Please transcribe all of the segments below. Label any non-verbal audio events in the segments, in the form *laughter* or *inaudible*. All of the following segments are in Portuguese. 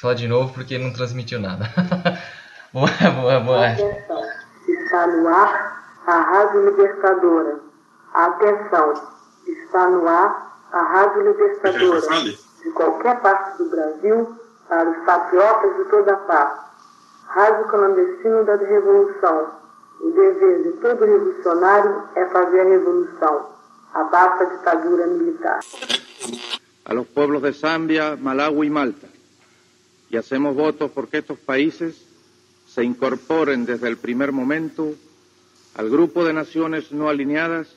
falar de novo porque não transmitiu nada. *laughs* boa, boa, boa. Atenção, está no ar a Rádio Libertadora. Atenção, está no ar a Rádio Libertadora. De qualquer parte do Brasil, para os patriotas de toda parte. Rádio Clandestino da Revolução. O dever de todo revolucionário é fazer a revolução. Abaixa a ditadura militar. A los pueblos de Zambia, Malawi y Malta. Y hacemos votos porque estos países se incorporen desde el primer momento al grupo de naciones no alineadas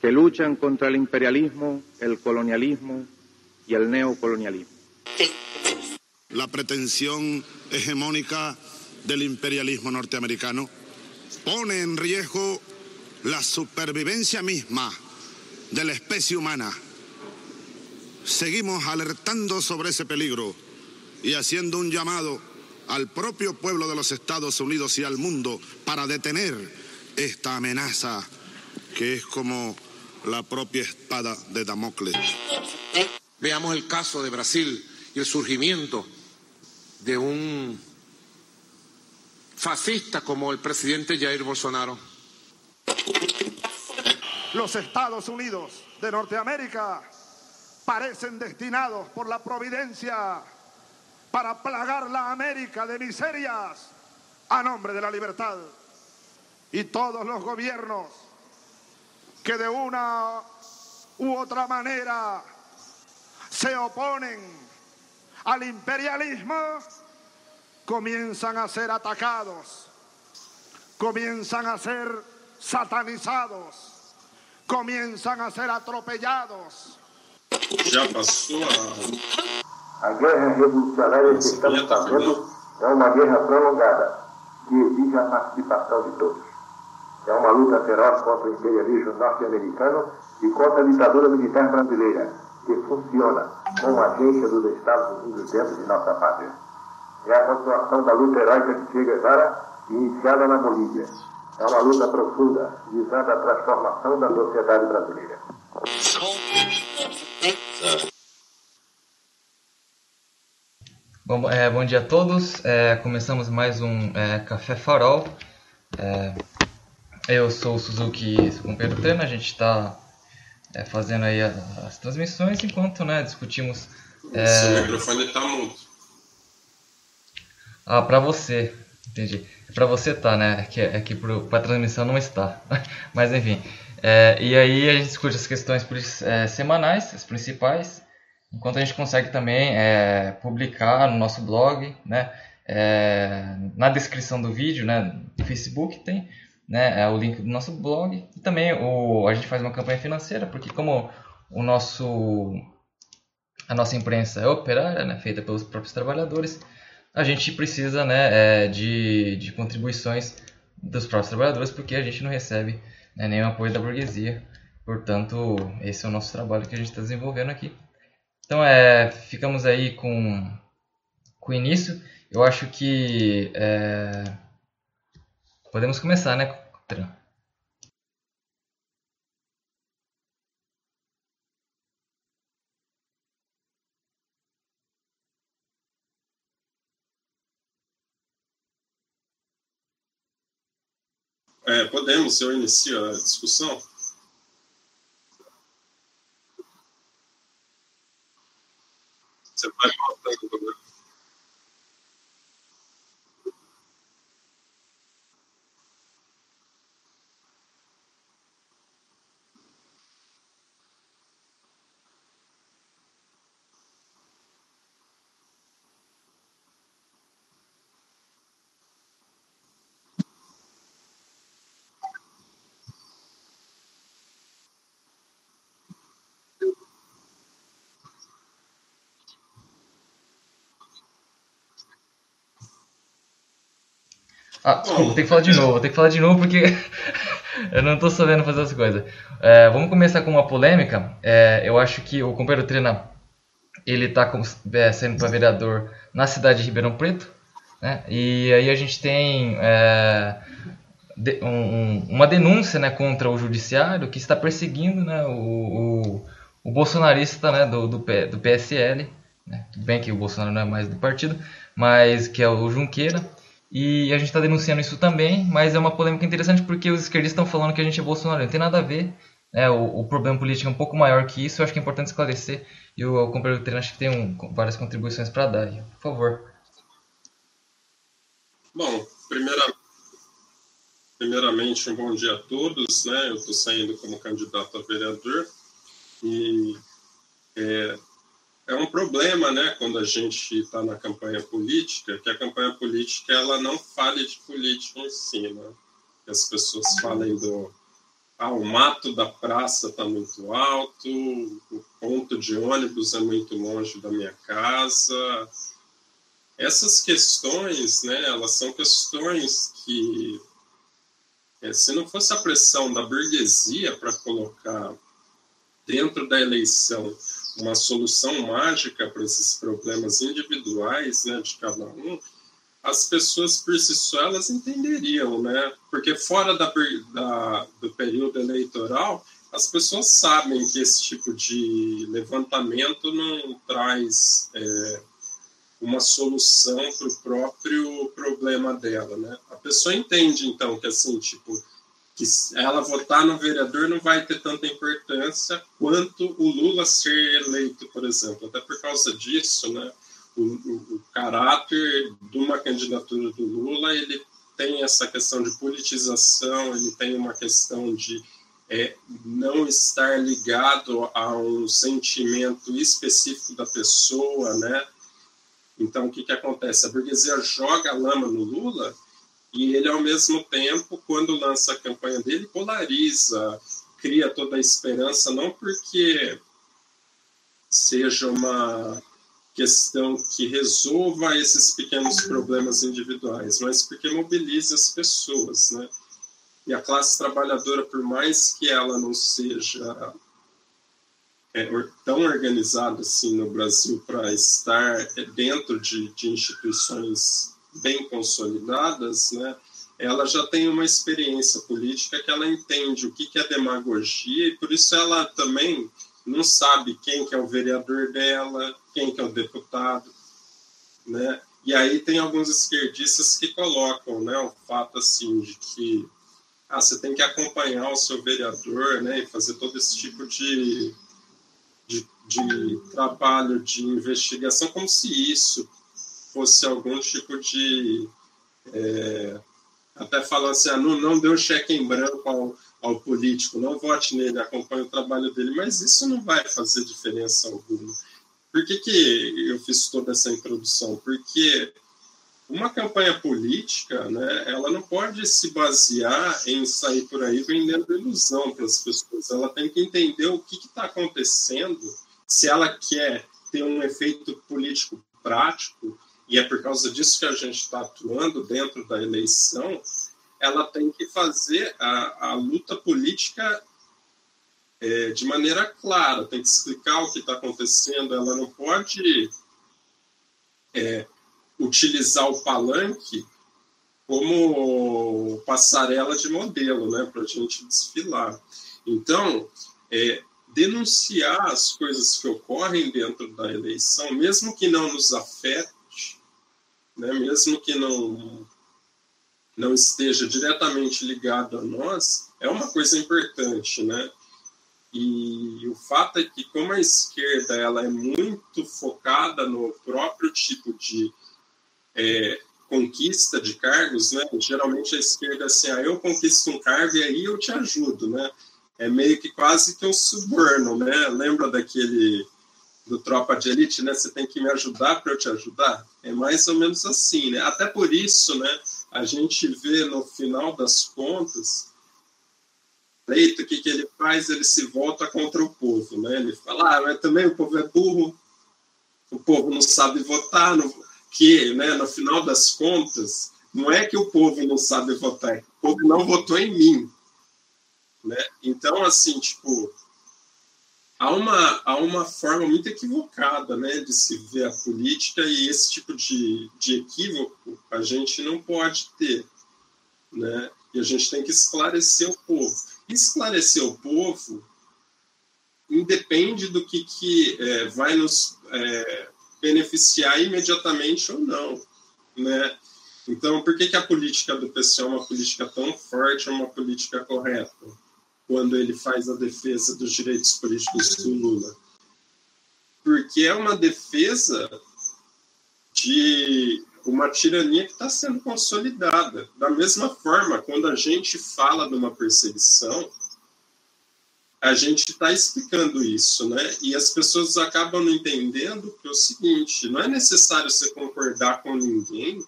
que luchan contra el imperialismo, el colonialismo y el neocolonialismo. La pretensión hegemónica del imperialismo norteamericano pone en riesgo la supervivencia misma de la especie humana. Seguimos alertando sobre ese peligro y haciendo un llamado al propio pueblo de los Estados Unidos y al mundo para detener esta amenaza que es como la propia espada de Damocles. Veamos el caso de Brasil y el surgimiento de un fascista como el presidente Jair Bolsonaro. Los Estados Unidos de Norteamérica parecen destinados por la providencia para plagar la América de miserias a nombre de la libertad. Y todos los gobiernos que de una u otra manera se oponen al imperialismo comienzan a ser atacados, comienzan a ser satanizados, comienzan a ser atropellados. Já passou a. A guerra revolucionária que estamos fazendo é uma guerra prolongada, que exige a participação de todos. É uma luta feroz contra o imperialismo norte-americano e contra a ditadura militar brasileira, que funciona como agência dos Estados Unidos dentro de nossa pátria. É a continuação da luta heróica de Che Guevara, iniciada na Bolívia. É uma luta profunda, visando a transformação da sociedade brasileira. Bom, é, bom dia a todos. É, começamos mais um é, Café Farol. É, eu sou o Suzuki com Pedro Trena. A gente está é, fazendo aí as, as, transmissões enquanto né, discutimos. É, Seu microfone está mudo. Ah, para você. Entendi. Para você tá, né? É que, é que para a transmissão não está. *laughs* Mas enfim. É, e aí a gente discute as questões é, semanais, as principais, enquanto a gente consegue também é, publicar no nosso blog, né? É, na descrição do vídeo, né? No Facebook tem né, é o link do nosso blog e também o, a gente faz uma campanha financeira porque como o nosso a nossa imprensa é operária, né, feita pelos próprios trabalhadores, a gente precisa né, é, de, de contribuições dos próprios trabalhadores porque a gente não recebe né, nenhum apoio da burguesia. Portanto, esse é o nosso trabalho que a gente está desenvolvendo aqui. Então, é, ficamos aí com, com o início. Eu acho que é, podemos começar, né, Tran? É, podemos, eu inicio a discussão. Você vai mostrando Ah, desculpa, tem que falar de novo, tem que falar de novo porque *laughs* eu não estou sabendo fazer as coisas. É, vamos começar com uma polêmica. É, eu acho que o companheiro Trina ele está é, sendo para vereador na cidade de Ribeirão Preto, né? E aí a gente tem é, de, um, uma denúncia, né, contra o judiciário que está perseguindo, né, o, o, o bolsonarista, né, do, do, do PSL, né? Tudo bem que o Bolsonaro não é mais do partido, mas que é o Junqueira. E a gente está denunciando isso também, mas é uma polêmica interessante porque os esquerdistas estão falando que a gente é Bolsonaro. Não tem nada a ver. Né? O, o, problema político é um pouco maior que isso. Eu acho que é importante esclarecer. E o, o companheiro treino acho que tem um, várias contribuições para dar. Por favor. Bom, primeira, primeiramente, um bom dia a todos. Né? Eu estou saindo como candidato a vereador e é, é um problema, né, quando a gente está na campanha política, que a campanha política ela não fale de política em si, né? Que as pessoas falem do ah, o mato da praça está muito alto, o ponto de ônibus é muito longe da minha casa. Essas questões, né, elas são questões que, é, se não fosse a pressão da burguesia para colocar dentro da eleição uma solução mágica para esses problemas individuais né, de cada um, as pessoas por si só elas entenderiam, né? Porque fora da, da, do período eleitoral, as pessoas sabem que esse tipo de levantamento não traz é, uma solução para o próprio problema dela, né? A pessoa entende então que assim, tipo, que ela votar no vereador não vai ter tanta importância quanto o Lula ser eleito, por exemplo. Até por causa disso, né, o, o, o caráter de uma candidatura do Lula ele tem essa questão de politização, ele tem uma questão de é, não estar ligado a um sentimento específico da pessoa, né? Então, o que, que acontece? A burguesia joga lama no Lula e ele, ao mesmo tempo, quando lança a campanha dele, polariza, cria toda a esperança, não porque seja uma questão que resolva esses pequenos problemas individuais, mas porque mobiliza as pessoas, né? E a classe trabalhadora, por mais que ela não seja é, tão organizada assim no Brasil para estar dentro de, de instituições bem consolidadas, né, ela já tem uma experiência política que ela entende o que, que é demagogia e por isso ela também não sabe quem que é o vereador dela, quem que é o deputado, né? E aí tem alguns esquerdistas que colocam, né, o fato assim de que ah, você tem que acompanhar o seu vereador, né, e fazer todo esse tipo de, de, de trabalho de investigação como se isso fosse algum tipo de. É, até falando assim, ah, não, não deu cheque em branco ao, ao político, não vote nele, acompanhe o trabalho dele, mas isso não vai fazer diferença alguma. Por que, que eu fiz toda essa introdução? Porque uma campanha política, né, ela não pode se basear em sair por aí vendendo ilusão para as pessoas. Ela tem que entender o que está acontecendo, se ela quer ter um efeito político prático, e é por causa disso que a gente está atuando dentro da eleição, ela tem que fazer a, a luta política é, de maneira clara, tem que explicar o que está acontecendo, ela não pode é, utilizar o palanque como passarela de modelo, né, para a gente desfilar. Então, é, denunciar as coisas que ocorrem dentro da eleição, mesmo que não nos afete, né, mesmo que não, não esteja diretamente ligado a nós, é uma coisa importante, né? E o fato é que como a esquerda ela é muito focada no próprio tipo de é, conquista de cargos, né? Geralmente a esquerda é assim, ah, eu conquisto um cargo e aí eu te ajudo, né? É meio que quase que um suborno, né? Lembra daquele do Tropa de Elite, né? Você tem que me ajudar para eu te ajudar. É mais ou menos assim, né? Até por isso, né? A gente vê no final das contas, eleito, o que, que ele faz? Ele se volta contra o povo, né? Ele fala, ah, mas também o povo é burro, o povo não sabe votar, no... que, né? No final das contas, não é que o povo não sabe votar, o povo não votou em mim, né? Então, assim, tipo, há uma, há uma forma muito equivocada né, de se ver a política e esse tipo de, de equívoco a gente não pode ter. Né? E a gente tem que esclarecer o povo. Esclarecer o povo independe do que, que é, vai nos é, beneficiar imediatamente ou não, né? Então, por que, que a política do PC é uma política tão forte, é uma política correta, quando ele faz a defesa dos direitos políticos do Lula? Porque é uma defesa de uma tirania que está sendo consolidada. Da mesma forma, quando a gente fala de uma perseguição, a gente está explicando isso, né? E as pessoas acabam não entendendo que é o seguinte: não é necessário você concordar com ninguém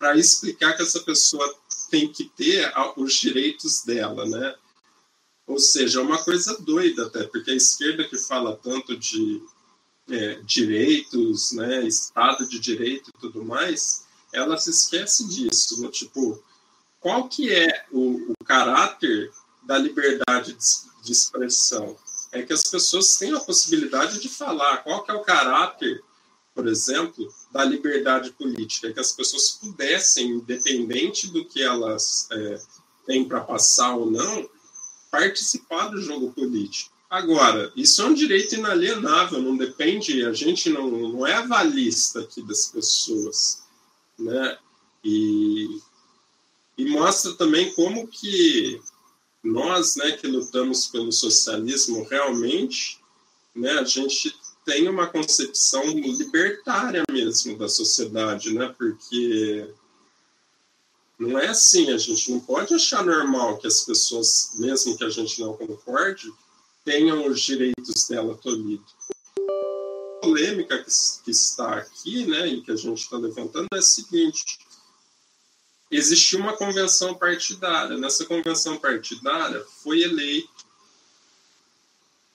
para explicar que essa pessoa tem que ter os direitos dela, né? Ou seja, é uma coisa doida até, porque a esquerda que fala tanto de é, direitos, né, Estado de Direito e tudo mais, ela se esquece disso, né? tipo, qual que é o, o caráter da liberdade de, de, expressão? É que as pessoas têm a possibilidade de falar. Qual que é o caráter, por exemplo, da liberdade política? É que as pessoas pudessem, independente do que elas é, têm para passar ou não, participar do jogo político. Agora, isso é um direito inalienável, não depende, a gente não, não é avalista aqui das pessoas, né? E, e mostra também como que nós, né, que lutamos pelo socialismo, realmente, né, a gente tem uma concepção libertária mesmo da sociedade, né? Porque não é assim, a gente não pode achar normal que as pessoas, mesmo que a gente não concorde, tenham os direitos dela tolhidos. A polêmica que, que está aqui, né, e que a gente está levantando, é a seguinte: existiu uma convenção partidária. Nessa convenção partidária foi eleito,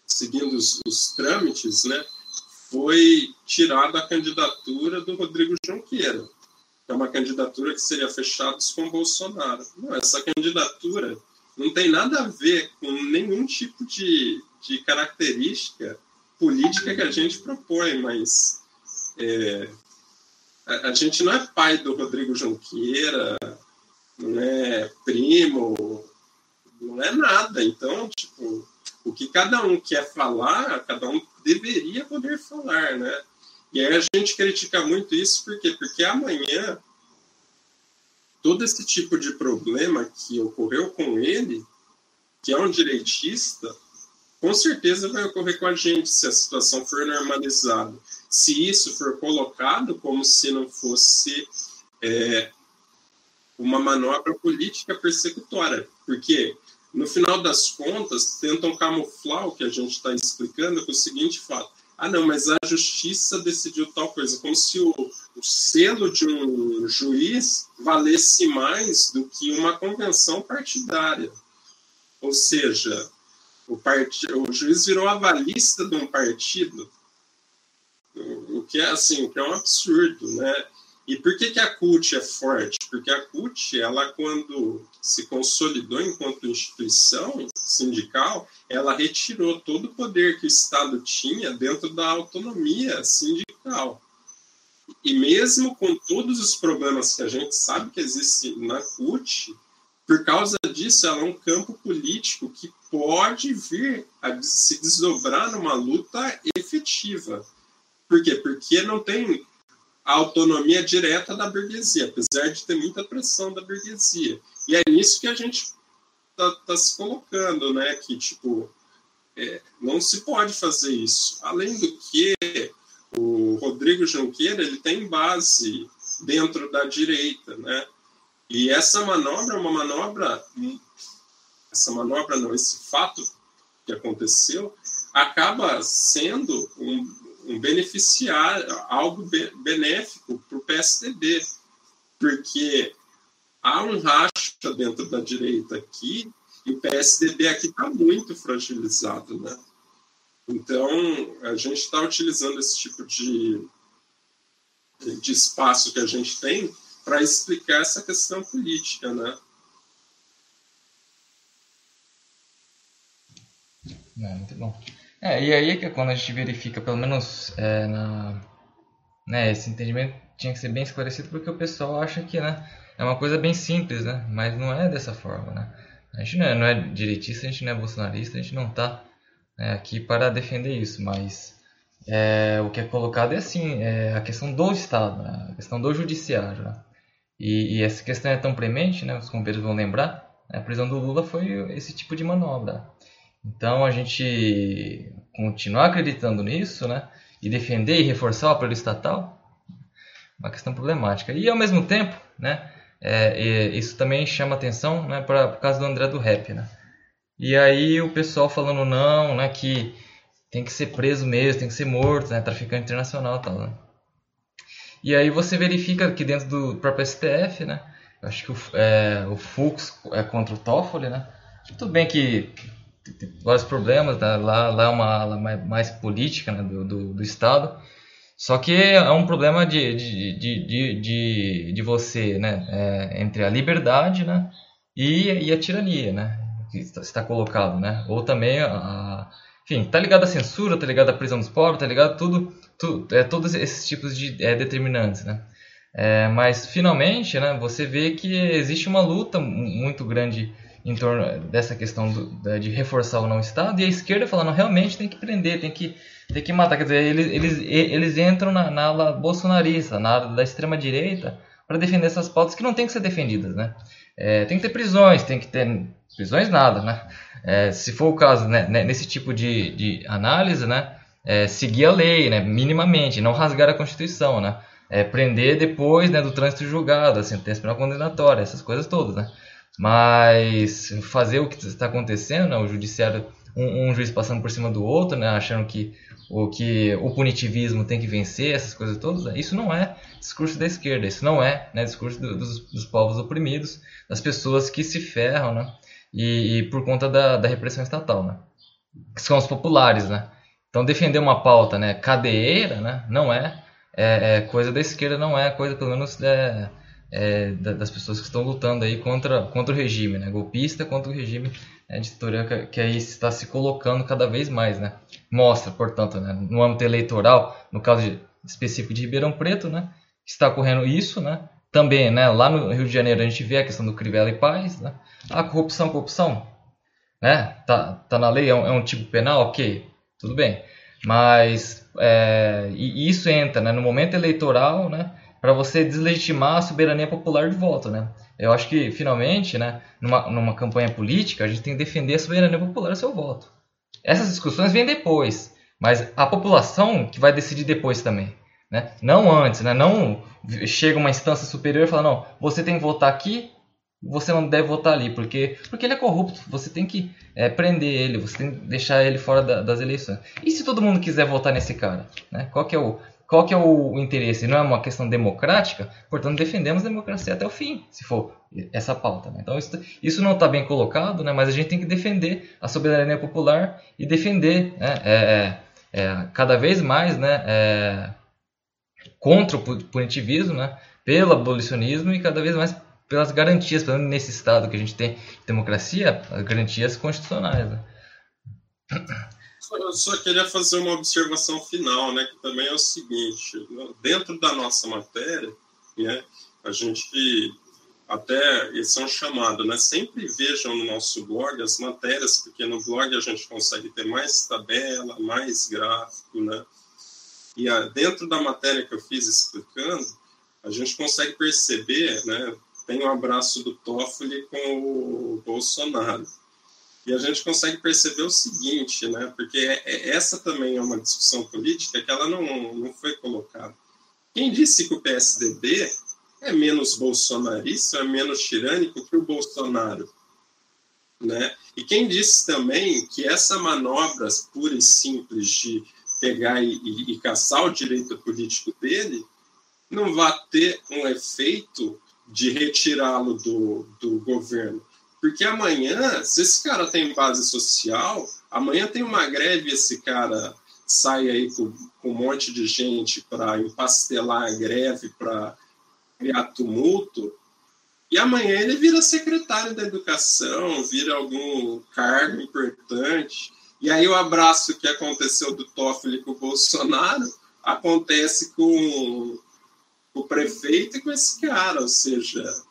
seguindo os, os trâmites, né, foi tirada a candidatura do Rodrigo Junqueira, que é uma candidatura que seria fechada com Bolsonaro. Não, essa candidatura não tem nada a ver com nenhum tipo de, de característica política que a gente propõe, mas é, a, a, gente não é pai do Rodrigo Junqueira, não é primo, não é nada. Então, tipo, o que cada um quer falar, cada um deveria poder falar, né? E aí a gente critica muito isso, por quê? Porque amanhã todo esse tipo de problema que ocorreu com ele, que é um direitista, com certeza vai ocorrer com a gente se a situação for normalizada. Se isso for colocado como se não fosse é, uma manobra política persecutória, porque no final das contas tentam camuflar o que a gente está explicando com o seguinte fato: ah, não, mas a justiça decidiu tal coisa, como se o, o selo de um juiz valesse mais do que uma convenção partidária. Ou seja, o, part... o juiz virou avalista de um partido, o que é assim, o que é um absurdo, né? E por que, que a CUT é forte? Porque a CUT, ela quando se consolidou enquanto instituição sindical, ela retirou todo o poder que o Estado tinha dentro da autonomia sindical. E mesmo com todos os problemas que a gente sabe que existem na CUT, por causa disso, ela é um campo político que pode vir a se desdobrar numa luta efetiva. Por quê? Porque não tem a autonomia direta da burguesia, apesar de ter muita pressão da burguesia. E é nisso que a gente está tá se colocando, né? Que, tipo, é, não se pode fazer isso. Além do que, o Rodrigo Junqueira, ele tem base dentro da direita, né? E essa manobra é uma manobra, essa manobra não, esse fato que aconteceu, acaba sendo um, um beneficiar, algo benéfico para o PSDB, porque há um racha dentro da direita aqui e o PSDB aqui está muito fragilizado, né? Então, a gente está utilizando esse tipo de, de espaço que a gente tem para explicar essa questão política, né? É, muito bom. É, e aí é que quando a gente verifica, pelo menos é, na, né, esse entendimento tinha que ser bem esclarecido porque o pessoal acha que né, é uma coisa bem simples, né? Mas não é dessa forma, né? A gente não é, não é direitista, a gente não é bolsonarista, a gente não está né, aqui para defender isso, mas é, o que é colocado é assim, é a questão do Estado, né? a questão do judiciário. Né? E, e, essa questão é tão premente, né? os companheiros vão lembrar, né? a prisão do Lula foi esse tipo de manobra. Então a gente continuar acreditando nisso, né? e defender e reforçar o aparelho estatal, uma questão problemática. E ao mesmo tempo, né? É, isso também chama atenção né, para o caso do André do Rap. Né? E aí o pessoal falando não, né, que tem que ser preso mesmo, tem que ser morto, né, traficante internacional tal. Né? E aí você verifica que dentro do próprio STF, né, acho que o, é, o Fux é contra o Toffoli, né? Tudo bem que vários problemas, né? lá, lá é uma ala mais, mais política né? do, do, do, Estado, só que é um problema de, de, de, de, de você, né? É, entre a liberdade né? e, e a tirania, né? que está, está colocado, né? Ou também a, enfim, tá ligado à censura, tá ligado à prisão dos pobres, tá ligado a tudo é, todos esses tipos de é, determinantes, né? É, mas finalmente, né, você vê que existe uma luta muito grande em torno dessa questão do, de reforçar o não Estado e a esquerda falando realmente tem que prender, tem que, tem que matar. Quer dizer, eles, eles, eles entram na, na ala bolsonarista, na ala da extrema direita para defender essas pautas que não tem que ser defendidas, né? É, tem que ter prisões, tem que ter prisões nada, né? É, se for o caso, né, né, nesse tipo de, de análise, né, é, seguir a lei, né, minimamente, não rasgar a Constituição, né, é, prender depois né, do trânsito julgado, a sentença penal condenatória, essas coisas todas, né. Mas fazer o que está acontecendo, né, o judiciário, um, um, juiz passando por cima do outro, né, achando que o que o punitivismo tem que vencer, essas coisas todas, né, isso não é discurso da esquerda, isso não é né, discurso do, dos, dos povos oprimidos, das pessoas que se ferram, né, e, e por conta da, da, repressão estatal, né? Que são os populares, né? Então defender uma pauta, né, cadeira, né, não é, é, é coisa da esquerda, não é coisa pelo menos é, é, das pessoas que estão lutando aí contra, contra o regime, né, golpista contra o regime né, ditatorial que, que aí está se colocando cada vez mais, né? Mostra, portanto, né, no âmbito eleitoral, no caso de, específico de Ribeirão Preto, né, está ocorrendo isso, né? Também, né, lá no Rio de Janeiro a gente vê a questão do Crivella e Paz, né? A corrupção, corrupção, né? Tá, tá na lei, é um, é um tipo penal, ok, tudo bem. Mas é, e isso entra né, no momento eleitoral, né? Para você deslegitimar a soberania popular de voto, né? Eu acho que finalmente, né? Numa, numa campanha política, a gente tem que defender a soberania popular do seu voto. Essas discussões vêm depois, mas a população que vai decidir depois também. Né? Não antes, né? não chega uma instância superior e fala, não, você tem que votar aqui você não deve votar ali, porque, porque ele é corrupto. Você tem que é, prender ele, você tem que deixar ele fora da, das eleições. E se todo mundo quiser votar nesse cara? Né? Qual, que é o, qual que é o interesse? Não é uma questão democrática? Portanto, defendemos a democracia até o fim, se for essa pauta. Né? Então, isso, isso não está bem colocado, né? mas a gente tem que defender a soberania popular e defender né? é, é, é cada vez mais né? É, contra o punitivismo, né? pelo abolicionismo e cada vez mais pelas garantias, pelo menos nesse estado que a gente tem democracia, as garantias constitucionais. Né? Eu só queria fazer uma observação final, né, que também é o seguinte: dentro da nossa matéria, né, a gente até esse é um chamado, né? Sempre vejam no nosso blog as matérias, porque no blog a gente consegue ter mais tabela, mais gráfico, né? E a, dentro da matéria que eu fiz explicando, a gente consegue perceber, né? tem o um abraço do Toffoli com o Bolsonaro. E a gente consegue perceber o seguinte, né? Porque é, é, essa também é uma discussão política que ela não, não foi colocada. Quem disse que o PSDB é menos bolsonarista, é menos tirânico que o Bolsonaro? Né? E quem disse também que essa manobra pura e simples de pegar e, e, e caçar o direito político dele não vai ter um efeito de retirá-lo do, do governo. Porque amanhã, se esse cara tem base social, amanhã tem uma greve, esse cara sai aí com, com um monte de gente para empastelar a greve, para criar tumulto, e amanhã ele vira secretário da educação, vira algum cargo importante. E aí o abraço que aconteceu do Toffoli com o Bolsonaro acontece com o prefeito e com esse cara. Ou seja,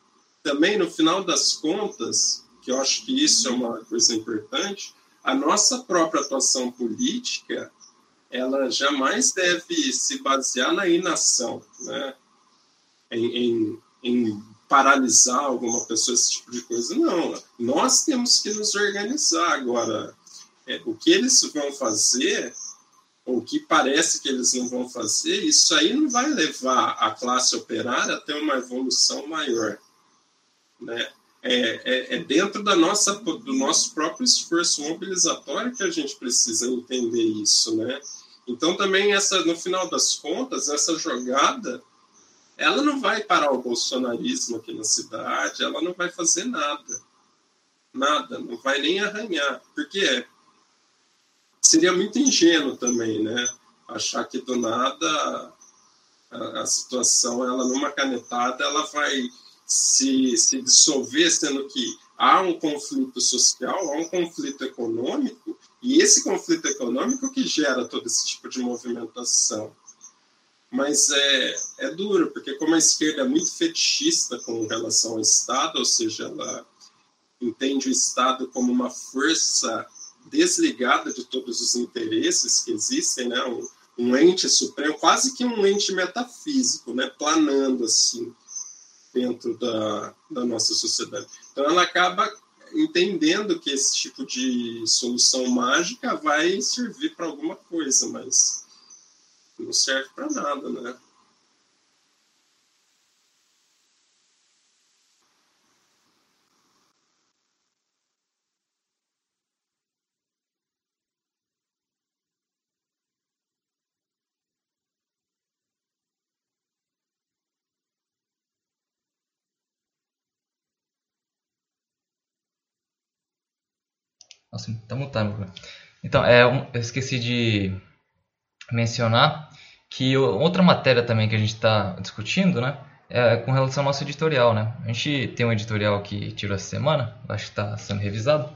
também no final das contas, que eu acho que isso é uma coisa importante, a nossa própria atuação política ela jamais deve se basear na inação, né? em, em, em paralisar alguma pessoa, esse tipo de coisa. Não, nós temos que nos organizar. Agora, é, o que eles vão fazer, ou o que parece que eles não vão fazer, isso aí não vai levar a classe operária a ter uma evolução maior. Né? É, é, é, dentro da nossa, do nosso próprio esforço mobilizatório que a gente precisa entender isso, né? Então também essa, no final das contas, essa jogada ela não vai parar o bolsonarismo aqui na cidade, ela não vai fazer nada. Nada, não vai nem arranhar. Porque seria muito ingênuo também, né? Achar que do nada a, a situação, ela numa canetada, ela vai se, se dissolver, sendo que há um conflito social, há um conflito econômico, e esse conflito econômico que gera todo esse tipo de movimentação mas é, é duro, porque como a esquerda é muito fetichista com relação ao Estado, ou seja, ela entende o Estado como uma força desligada de todos os interesses que existem, né? um, um ente supremo, quase que um ente metafísico, né? planando assim dentro da, da nossa sociedade. Então ela acaba entendendo que esse tipo de solução mágica vai servir para alguma coisa, mas não serve para nada, né? Nossa, tá mutando. Então, é, eu esqueci de mencionar que outra matéria também que a gente está discutindo, né, é com relação ao nosso editorial, né? A gente tem um editorial que tirou essa semana, acho que está sendo revisado,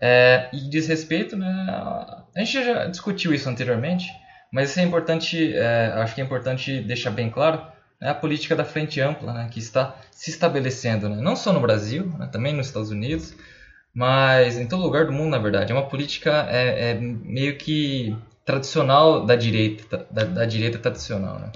é, e diz respeito, né? A gente já discutiu isso anteriormente, mas isso é importante, é, acho que é importante deixar bem claro, né, a política da frente ampla, né, que está se estabelecendo, né, não só no Brasil, né, também nos Estados Unidos, mas em todo lugar do mundo, na verdade. É uma política é, é meio que tradicional da direita, da, da direita tradicional, né?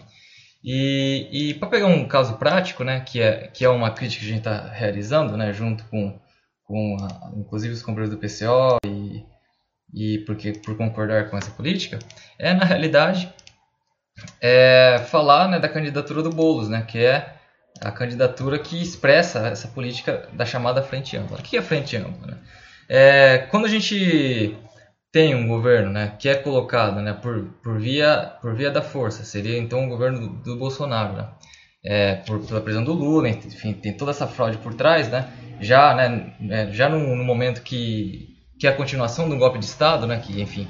E, e para pegar um caso prático, né, que é, que é uma crítica que a gente está realizando, né, junto com, com a, inclusive os companheiros do PCO e, e porque, por concordar com essa política, é na realidade é, falar né, da candidatura do Boulos, né, que é a candidatura que expressa essa política da chamada frente ampla. O que é frente ampla? Né? É, quando a gente tem um governo né, que é colocado né, por, por, via, por via da força, seria então o governo do, do Bolsonaro, né, é, por, pela prisão do Lula, enfim, tem toda essa fraude por trás, né, já, né, é, já no, no, momento que, que é a continuação do golpe de Estado, né, que enfim,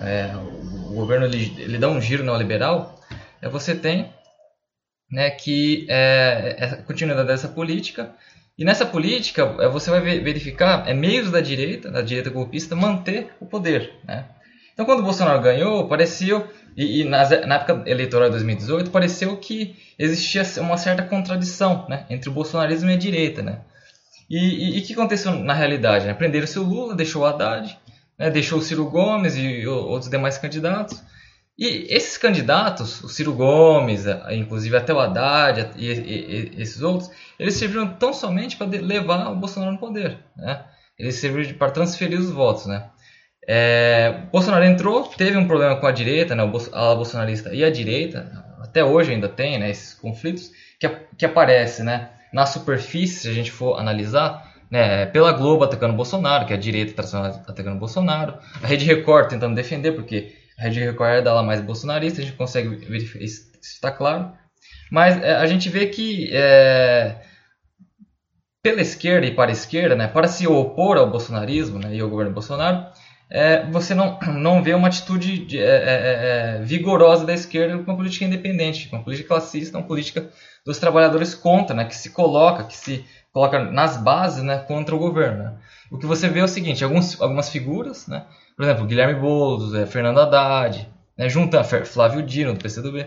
é, o, o, governo ele, ele dá um giro neoliberal, é, você tem né, que é, é a continuidade dessa política, e nessa política, é, você vai verificar é, meios da direita, da direita golpista, manter o poder. Né? Então, quando o Bolsonaro ganhou, pareceu, e, e na, na, época eleitoral de 2018, pareceu que existia uma certa contradição né, entre o bolsonarismo e a direita. Né? E o que aconteceu na realidade? Né? Prenderam-se o Lula, deixou o Haddad, né, deixou o Ciro Gomes e outros demais candidatos. E esses candidatos, o Ciro Gomes, inclusive até o Haddad e, e, e esses outros, eles serviram tão somente para levar o Bolsonaro no poder. Né? Eles serviram para transferir os votos. Né? É, Bolsonaro entrou, teve um problema com a direita, né? a ala bolsonarista e a direita, até hoje ainda tem né, esses conflitos, que, que aparece né, na superfície, se a gente for analisar, né, pela Globo atacando Bolsonaro, que é a direita tradicional atacando Bolsonaro, a Rede Record tentando defender, porque a Rede Record é da mais bolsonarista, a gente consegue verificar isso está claro. Mas é, a gente vê que é, pela esquerda e para a esquerda, né, para se opor ao bolsonarismo né, e ao governo Bolsonaro, é, você não, *coughs* não vê uma atitude de, é, é, vigorosa da esquerda com uma política independente, uma política classista, uma política dos trabalhadores contra, né, que se coloca, que se coloca nas bases né, contra o governo. Né. O que você vê é o seguinte, alguns, algumas figuras, né, por exemplo, Guilherme Boulos, é, Fernando Haddad, né, junta Flávio Dino, do PCdoB,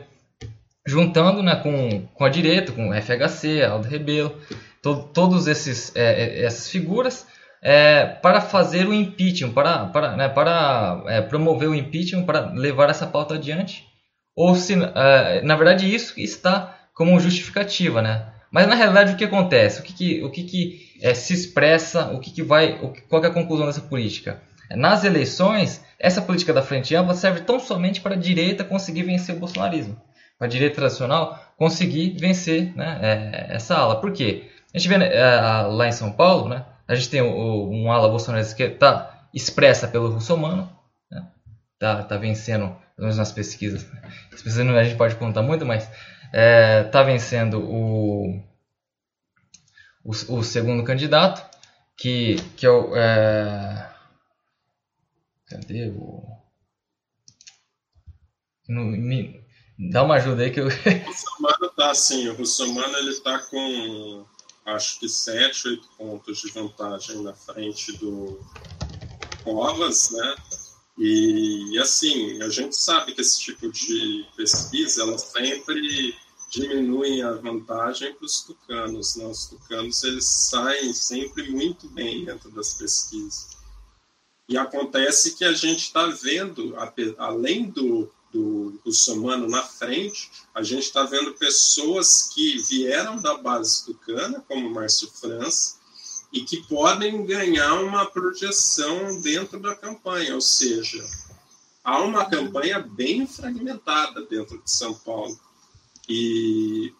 juntando né, com, com a direita, com o FHC, Aldo Rebelo, to, todos esses é, é, essas figuras é, para fazer o impeachment, para, para, né, para é, promover o impeachment, para levar essa pauta adiante, ou se, é, na verdade, isso está como justificativa, né? Mas na realidade o que acontece? O que, que o que, que é, se expressa? O que, que vai? O, qual é a conclusão dessa política? Nas eleições, essa política da frente ampla serve tão somente para a direita conseguir vencer o bolsonarismo, para a direita tradicional conseguir vencer né, é, essa ala. Por quê? A gente vê é, lá em São Paulo, né, a gente tem um ala bolsonarista que está expressa pelo russomano, né, tá, tá vencendo, pelo menos nas pesquisas. As pesquisas a gente pode contar muito, mas é, tá vencendo o, o, o, segundo candidato, que, que é o. É, o. No, me, dá uma ajuda aí que eu. O Russomano tá assim, o Russomano ele tá com acho que 7, 8 pontos de vantagem na frente do Covas, né? E, assim, a gente sabe que esse tipo de pesquisa, ela sempre diminui a vantagem para os tucanos. Né? Os tucanos, eles saem sempre muito bem dentro das pesquisas. E acontece que a gente está vendo, além do, do russomano na frente, a gente está vendo pessoas que vieram da base tucana, como Márcio França, e que podem ganhar uma projeção dentro da campanha, ou seja, há uma campanha bem fragmentada dentro de São Paulo. E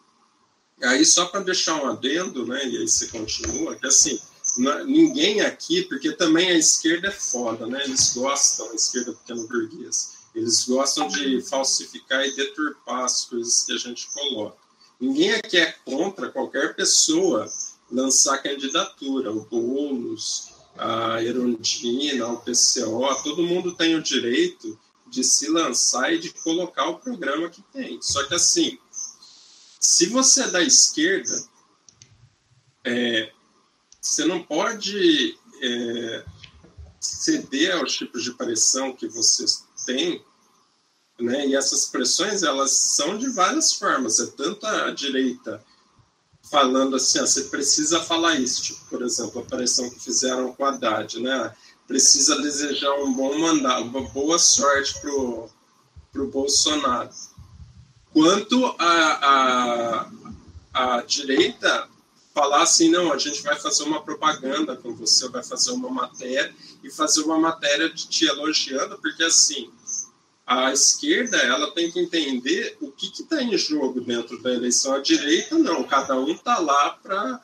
aí, só para deixar um adendo, né, e aí você continua, que assim, ninguém aqui, porque também a esquerda é foda, né, eles gostam, a esquerda pequeno burguês, eles gostam de falsificar e deturpar as coisas que a gente coloca. Ninguém aqui é contra qualquer pessoa lançar candidatura, o Boulos, a Erundina, o PCO, todo mundo tem o direito de se lançar e de colocar o programa que tem. Só que assim, se você é da esquerda, é, você não pode é, ceder aos tipos de pressão que você tem, né? E essas pressões elas são de várias formas. É tanto a direita falando assim, ah, você precisa falar isso, tipo, por exemplo, a pressão que fizeram com a Haddad, né? Precisa desejar um bom mandato, uma boa sorte pro pro Bolsonaro. Quanto a, a, a direita falar assim, não, a gente vai fazer uma propaganda com você, vai fazer uma matéria e fazer uma matéria te elogiando, porque assim, a esquerda ela tem que entender o que está em jogo dentro da eleição. A direita não, cada um está lá para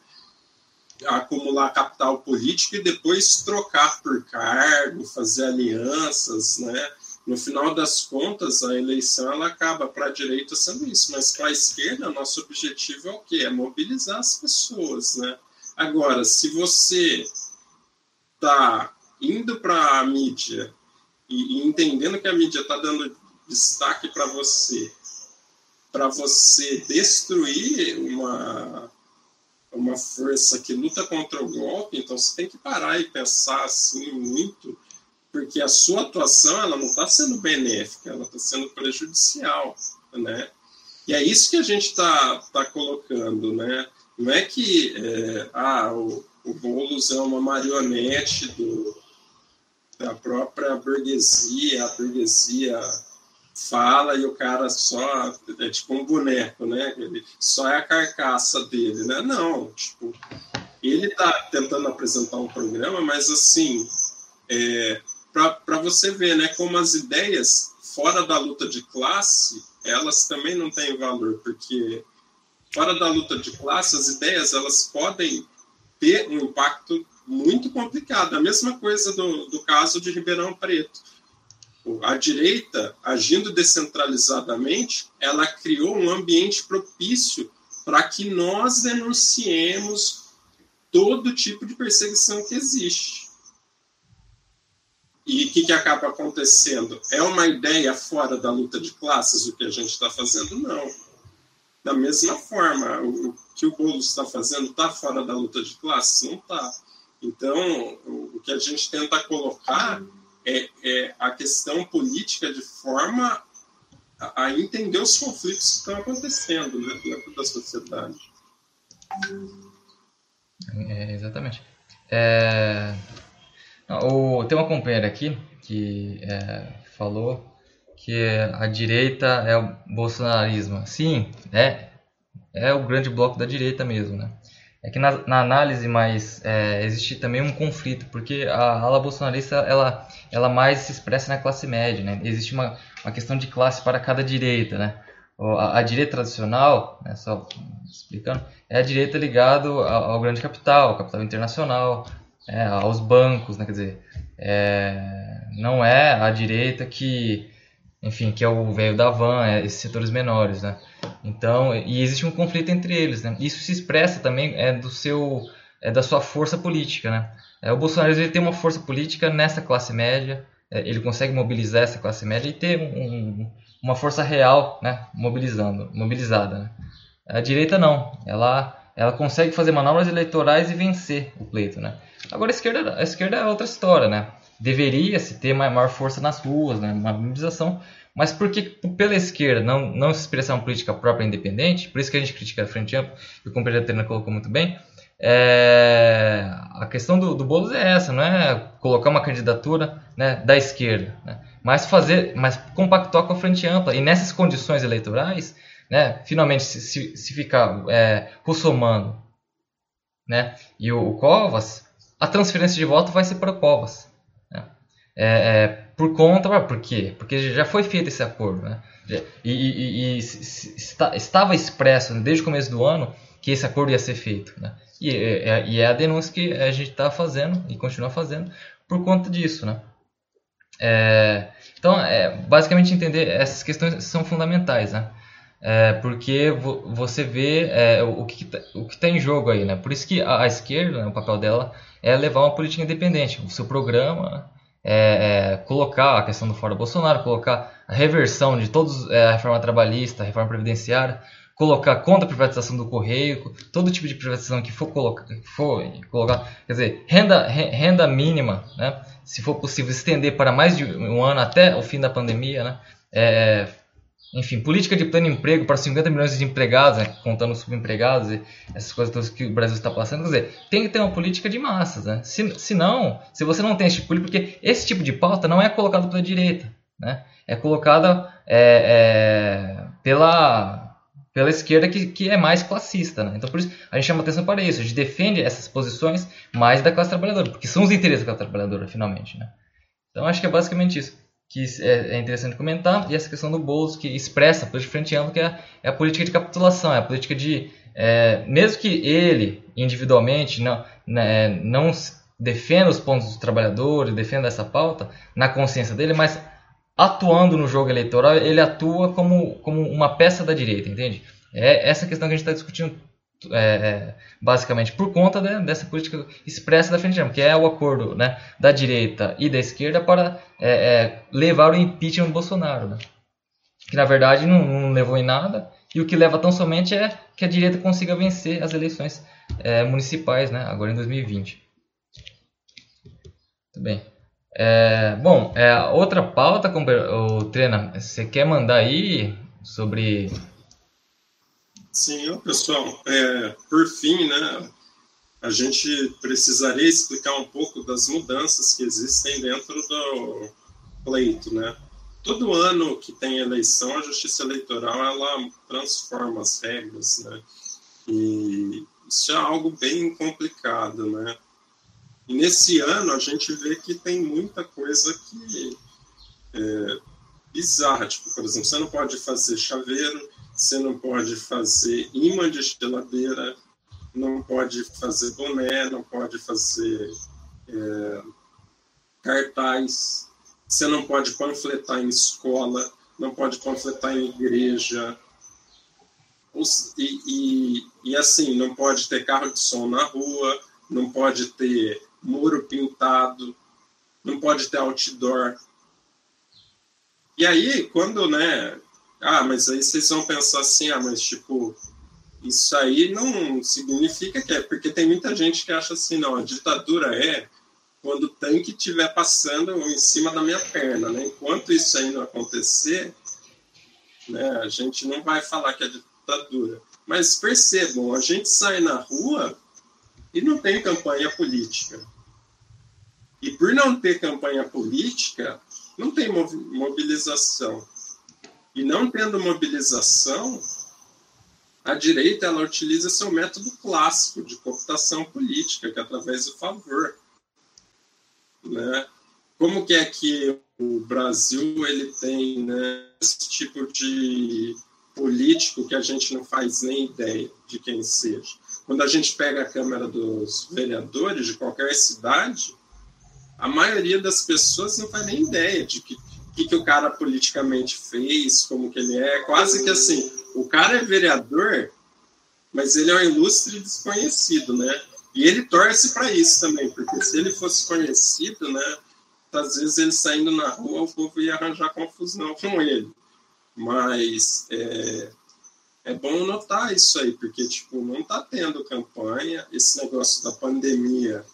acumular capital político e depois trocar por cargo, fazer alianças, né? No final das contas, a eleição ela acaba para a direita sendo isso, mas para a esquerda, nosso objetivo é o quê? É mobilizar as pessoas, né? Agora, se você está indo para a mídia e, e entendendo que a mídia está dando destaque para você, para você destruir uma, uma força que luta contra o golpe, então você tem que parar e pensar assim muito, porque a sua atuação ela não está sendo benéfica, ela está sendo prejudicial, né? E é isso que a gente está tá colocando, né? Não é que é, ah, o, o Boulos é uma marionete do, da própria burguesia, a burguesia fala e o cara só é tipo um boneco, né? Ele só é a carcaça dele, né? Não, tipo, ele tá tentando apresentar um programa, mas assim, é, para você ver, né, como as ideias fora da luta de classe, elas também não têm valor, porque fora da luta de classe, as ideias elas podem ter um impacto muito complicado. A mesma coisa do, do caso de Ribeirão Preto. A direita, agindo descentralizadamente, ela criou um ambiente propício para que nós denunciemos todo tipo de perseguição que existe. E o que, que acaba acontecendo? É uma ideia fora da luta de classes o que a gente está fazendo? Não. Da mesma forma, o que o Boulos está fazendo está fora da luta de classes? Não está então, o que a gente tenta colocar é, é a questão política de forma a, a, entender os conflitos que estão acontecendo né, dentro da sociedade. É, exatamente. É, O, tem uma companheira aqui que é, falou que a direita é o bolsonarismo. Sim, é, é o grande bloco da direita mesmo, né? É que na, na análise mais é, existe também um conflito, porque a ala bolsonarista ela, ela mais se expressa na classe média, né? Existe uma, uma questão de classe para cada direita, né? A, a direita tradicional, né, só explicando, é a direita ligado ao, ao grande capital, ao capital internacional, é, aos bancos, né? Quer dizer, é, não é a direita que, enfim, que é o velho da van, é esses setores menores, né? Então, e existe um conflito entre eles, né? Isso se expressa também é do seu, é da sua força política, né? É, o Bolsonaro ele tem uma força política nessa classe média, é, ele consegue mobilizar essa classe média e ter um, uma força real, né? Mobilizando, mobilizada. Né? A direita não, ela ela consegue fazer manobras eleitorais e vencer o pleito, né? Agora a esquerda, a esquerda é outra história, né? Deveria se ter maior força nas ruas, né? Uma mobilização, mas porque pela esquerda não, não se expressar uma política própria independente, por isso que a gente critica a Frente Ampla, e o companheiro Terena colocou muito bem, é, a questão do, do Boulos é essa, não é colocar uma candidatura né, da esquerda, né, mas fazer, mas compactuar com a Frente Ampla, e nessas condições eleitorais, né, finalmente se, se, se ficar é, russomano né, e o, o Covas, a transferência de voto vai ser para Covas. Né, é, é por conta, por quê? Porque já foi feito esse acordo, né? E, e, e está, estava expresso né, desde o começo do ano que esse acordo ia ser feito, né? E, é, e é a denúncia que a gente está fazendo e continua fazendo por conta disso, né? É, então, é, basicamente entender essas questões são fundamentais, né? É, porque vo, você vê é, o que está tá em jogo aí, né? Por isso que a, a esquerda, né, o papel dela é levar uma política independente, o seu programa é, é, colocar a questão do fora Bolsonaro, colocar a reversão de todos é, a reforma trabalhista, a reforma previdenciária, colocar contra a privatização do correio, todo tipo de privatização que for, colocar, que for colocar, quer dizer, renda, renda mínima, né? se for possível estender para mais de um ano até o fim da pandemia, né? Enfim, política de pleno emprego para 50 milhões de empregados, né, contando os subempregados e essas coisas todas que o Brasil está passando. Quer dizer, tem que ter uma política de massas. Né? Se, se não, se você não tem esse tipo de porque esse tipo de pauta não é colocado pela direita, né? é colocada é, é, pela, pela esquerda que, que é mais classista. Né? Então, por isso, a gente chama atenção para isso. A gente defende essas posições mais da classe trabalhadora, porque são os interesses da classe trabalhadora, finalmente. Né? Então, acho que é basicamente isso que é, é interessante comentar, e essa questão do Boulos, que expressa a política frente ampla, que é, é, a política de capitulação, é a política de, é, mesmo que ele, individualmente, não, né, não defenda os pontos dos trabalhadores, defenda essa pauta, na consciência dele, mas atuando no jogo eleitoral, ele atua como, como uma peça da direita, entende? É essa questão que a gente está discutindo é, é, basicamente por conta né, dessa política expressa da frente ampla, que é o acordo né, da direita e da esquerda para é, é, levar o impeachment do Bolsonaro, né? que na verdade não, não, levou em nada e o que leva tão somente é que a direita consiga vencer as eleições é, municipais, né, agora em 2020. Muito bem. É, bom, outra pauta, o Trena, você quer mandar aí sobre Sim, pessoal, é, por fim, né, a gente precisaria explicar um pouco das mudanças que existem dentro do pleito, né? Todo ano que tem eleição, a Justiça Eleitoral ela transforma as regras, né? E isso é algo bem complicado, né? E nesse ano a gente vê que tem muita coisa que é bizarra, tipo, por exemplo, você não pode fazer chaveiro você não pode fazer imã de geladeira, não pode fazer boné, não pode fazer é, cartaz, você não pode panfletar em escola, não pode panfletar em igreja. E, e, e assim, não pode ter carro de som na rua, não pode ter muro pintado, não pode ter outdoor. E aí, quando né, ah, mas aí vocês vão pensar assim, ah, mas tipo, isso aí não significa que é, porque tem muita gente que acha assim, não, a ditadura é quando o tanque estiver passando em cima da minha perna, né? Enquanto isso aí não acontecer, né, a gente não vai falar que é ditadura. Mas percebam, a gente sai na rua e não tem campanha política. E por não ter campanha política, não tem mobilização. E não tendo mobilização, a direita ela utiliza seu método clássico de cooptação política, que é através do favor. Né? Como que é que o Brasil ele tem né, esse tipo de político que a gente não faz nem ideia de quem seja? Quando a gente pega a Câmara dos Vereadores de qualquer cidade, a maioria das pessoas não faz nem ideia de que que, que o cara politicamente fez, como que ele é, quase que assim, o cara é vereador, mas ele é um ilustre desconhecido, né? E ele torce para isso também, porque se ele fosse conhecido, né, às vezes ele saindo na rua, o povo ia arranjar confusão com ele. Mas é, é bom notar isso aí, porque tipo, não está tendo campanha, esse negócio da pandemia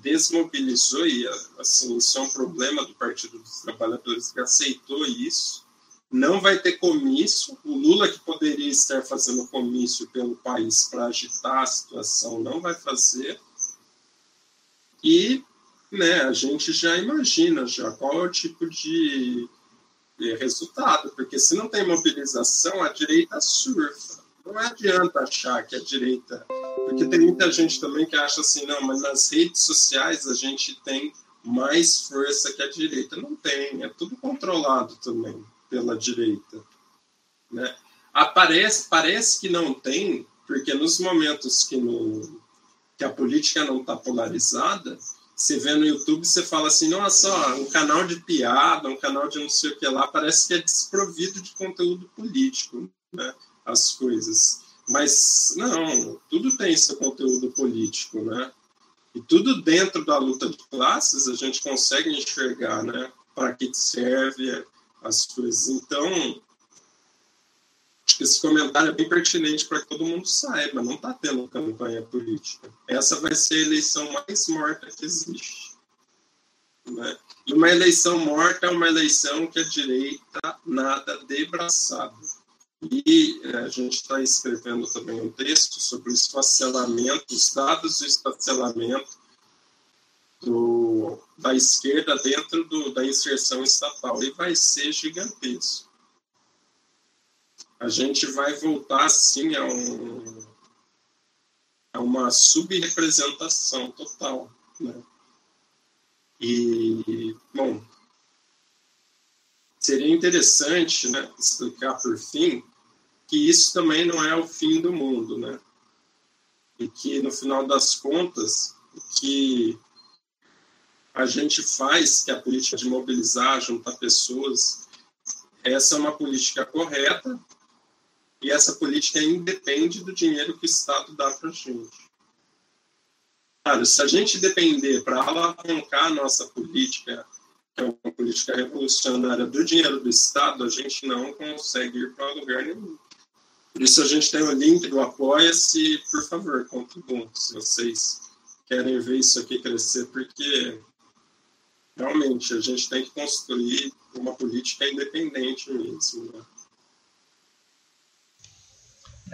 desmobilizou e assim isso é um problema do Partido dos Trabalhadores que aceitou isso. Não vai ter comício. O Lula que poderia estar fazendo comício pelo país para agitar a situação não vai fazer. E né a gente já imagina já qual é o tipo de resultado porque se não tem mobilização a direita surfa não adianta achar que a direita. Porque tem muita gente também que acha assim, não, mas nas redes sociais a gente tem mais força que a direita. Não tem, é tudo controlado também pela direita. Né? Aparece, parece que não tem, porque nos momentos que, no, que a política não está polarizada, você vê no YouTube, você fala assim, nossa, ó, um canal de piada, um canal de não sei o que lá, parece que é desprovido de conteúdo político. Né? As coisas. Mas não, tudo tem seu conteúdo político, né? E tudo dentro da luta de classes a gente consegue enxergar, né? Para que serve as coisas. Então, acho que esse comentário é bem pertinente para que todo mundo saiba. Não está tendo campanha política. Essa vai ser a eleição mais morta que existe. Né? E uma eleição morta é uma eleição que a direita nada de braçada. E é, a gente está escrevendo também um texto sobre o esfacelamento, os dados do esfacelamento do, da esquerda dentro do, da inserção estatal. E vai ser gigantesco. A gente vai voltar, sim, a, um, a uma subrepresentação total. Né? E, bom, seria interessante né, explicar por fim que isso também não é o fim do mundo, né? E que no final das contas, o que a gente faz, que é a política de mobilizar, juntar pessoas, essa é uma política correta e essa política independe do dinheiro que o Estado dá para a gente. Claro, se a gente depender para alavancar a nossa política é uma política revolucionária do dinheiro do Estado, a gente não consegue ir para lugar nenhum. Por isso a gente tem o link do Apoia-se, por favor, contribuam se vocês querem ver isso aqui crescer, porque realmente a gente tem que construir uma política independente mesmo. Né?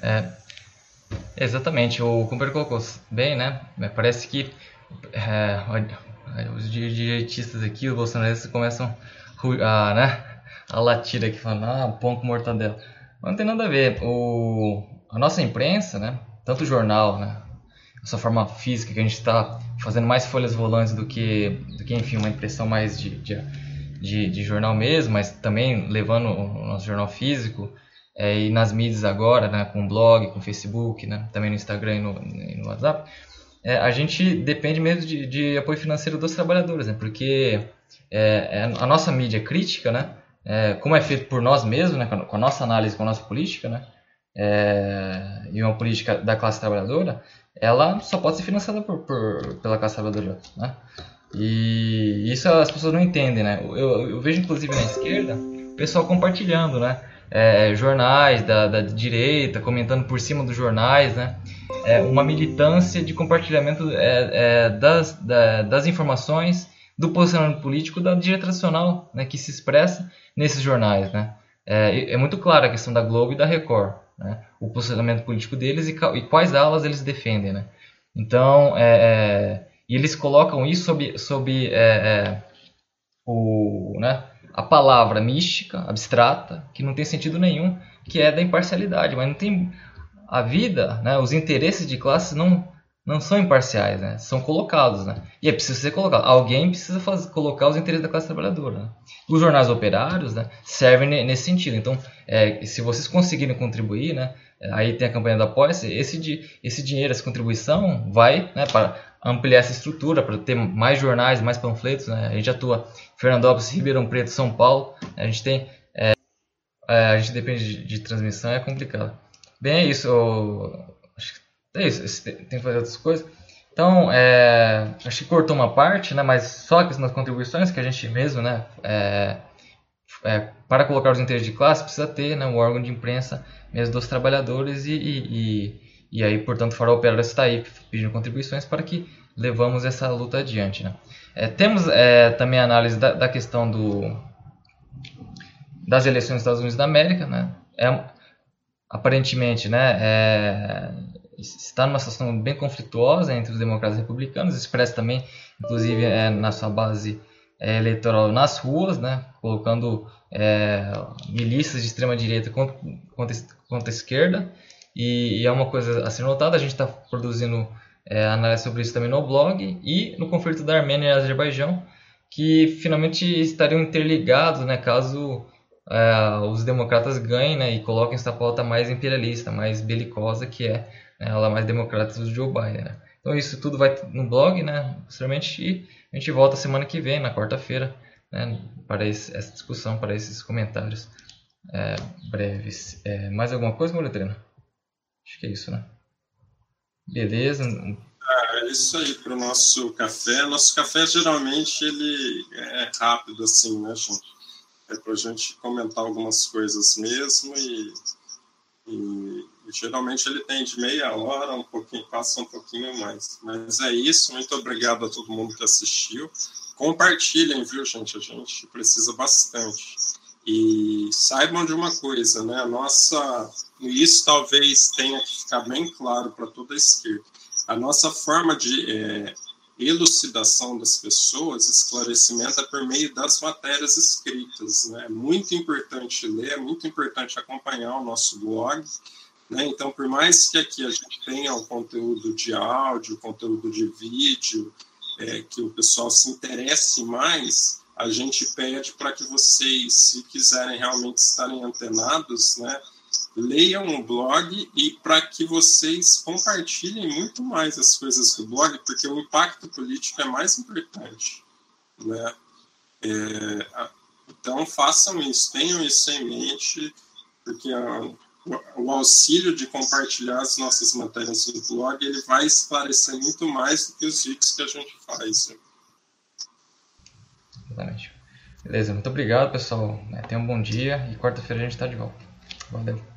É, exatamente, o Cumper colocou bem, né? Parece que é, os direitistas aqui, os bolsonaristas começam a, né, a latir aqui, falando, ah, pão com mortadela. Mas não tem nada a ver. O, a nossa imprensa, né, tanto o jornal, né, essa forma física que a gente está fazendo mais folhas volantes do que, do que enfim, uma impressão mais de, de, de, de jornal mesmo, mas também levando o nosso jornal físico é, e nas mídias agora, né, com blog, com Facebook, né, também no Instagram e no, e no WhatsApp é, a gente depende mesmo de, de, apoio financeiro dos trabalhadores, né? Porque é, é a nossa mídia crítica, né? É, como é feito por nós mesmos, né? Com a nossa análise, com a nossa política, né? É, e uma política da classe trabalhadora, ela só pode ser financiada por, por, pela classe trabalhadora, né? E isso as pessoas não entendem, né? Eu, eu vejo inclusive na esquerda o pessoal compartilhando, né? É, jornais da, da direita, comentando por cima dos jornais, né? é, uma militância de compartilhamento é, é, das, da, das informações do posicionamento político da direita tradicional né, que se expressa nesses jornais. Né? É, é, muito clara a questão da Globo e da Record, né? o posicionamento político deles e, e, quais alas eles defendem. Né? Então, é, é, E eles colocam isso sob, sob é, é, o, né, a palavra mística, abstrata, que não tem sentido nenhum, que é da imparcialidade. Mas não tem a vida, né, os interesses de classe não não são imparciais, né? São colocados, né? E é preciso ser colocado. Alguém precisa fazer, colocar os interesses da classe trabalhadora. Né? Os jornais operários, né, servem nesse sentido. Então, é, se vocês conseguirem contribuir, né, aí tem a campanha da apoia esse, esse dinheiro, essa contribuição vai né, para ampliar essa estrutura, para ter mais jornais, mais panfletos. Né? A gente atua em Fernandópolis, Ribeirão Preto, São Paulo. A gente tem. É, é, a gente depende de, de, transmissão, é complicado. Bem, é isso. Eu, é isso. Tem que fazer outras coisas. Então, é, acho que cortou uma parte, né, mas só questão das contribuições que a gente mesmo, né, é, é, para colocar os interesses de classe, precisa ter né, um órgão de imprensa mesmo dos trabalhadores e, e, e aí, portanto, o Farol Operário está aí pedindo contribuições para que levamos essa luta adiante. Né? É, temos é, também a análise da, da, questão do, das eleições dos Estados Unidos da América. Né? É, aparentemente, né, está numa situação bem conflituosa entre os democratas e republicanos, expressa também, inclusive, é, na sua base é, eleitoral nas ruas, né, colocando é, milícias de extrema direita contra, contra, a esquerda, e, e, é uma coisa a ser notada, a gente está produzindo é, análise sobre isso também no blog, e no conflito da Armênia e Azerbaijão, que finalmente estariam interligados, né, caso é, os democratas ganhem né, e coloquem essa pauta mais imperialista, mais belicosa, que é ela mais democrata do Joe Biden. Né. Então isso tudo vai no blog, né, posteriormente, e a gente volta semana que vem, na quarta-feira, né, para esse, essa discussão, para esses comentários é, breves. É, mais alguma coisa, Moletrino? Acho que é isso, né? Beleza. Ah, é isso aí para o nosso café. Nosso café geralmente ele é rápido assim, né, gente? É para a gente comentar algumas coisas mesmo e, e, geralmente ele tem de meia hora, um pouquinho, passa um pouquinho mais. Mas é isso. Muito obrigado a todo mundo que assistiu. Compartilhem, viu, gente? A gente precisa bastante. E saibam de uma coisa, né? A nossa, isso talvez tenha que ficar bem claro para toda a esquerda. A nossa forma de é, elucidação das pessoas, esclarecimento é por meio das matérias escritas, né? É muito importante ler, é muito importante acompanhar o nosso blog. Né? Então, por mais que aqui a gente tenha o conteúdo de áudio, conteúdo de vídeo, é, que o pessoal se interesse mais, a gente pede para que vocês, se quiserem realmente estarem antenados, né, leiam o blog e para que vocês compartilhem muito mais as coisas do blog, porque o impacto político é mais importante. Né? É, então, façam isso, tenham isso em mente, porque a, o, auxílio de compartilhar as nossas matérias no blog ele vai esclarecer muito mais do que os vídeos que a gente faz. Exatamente. Beleza, muito obrigado, pessoal. É, tenham um bom dia e quarta-feira a gente está de volta. Valeu.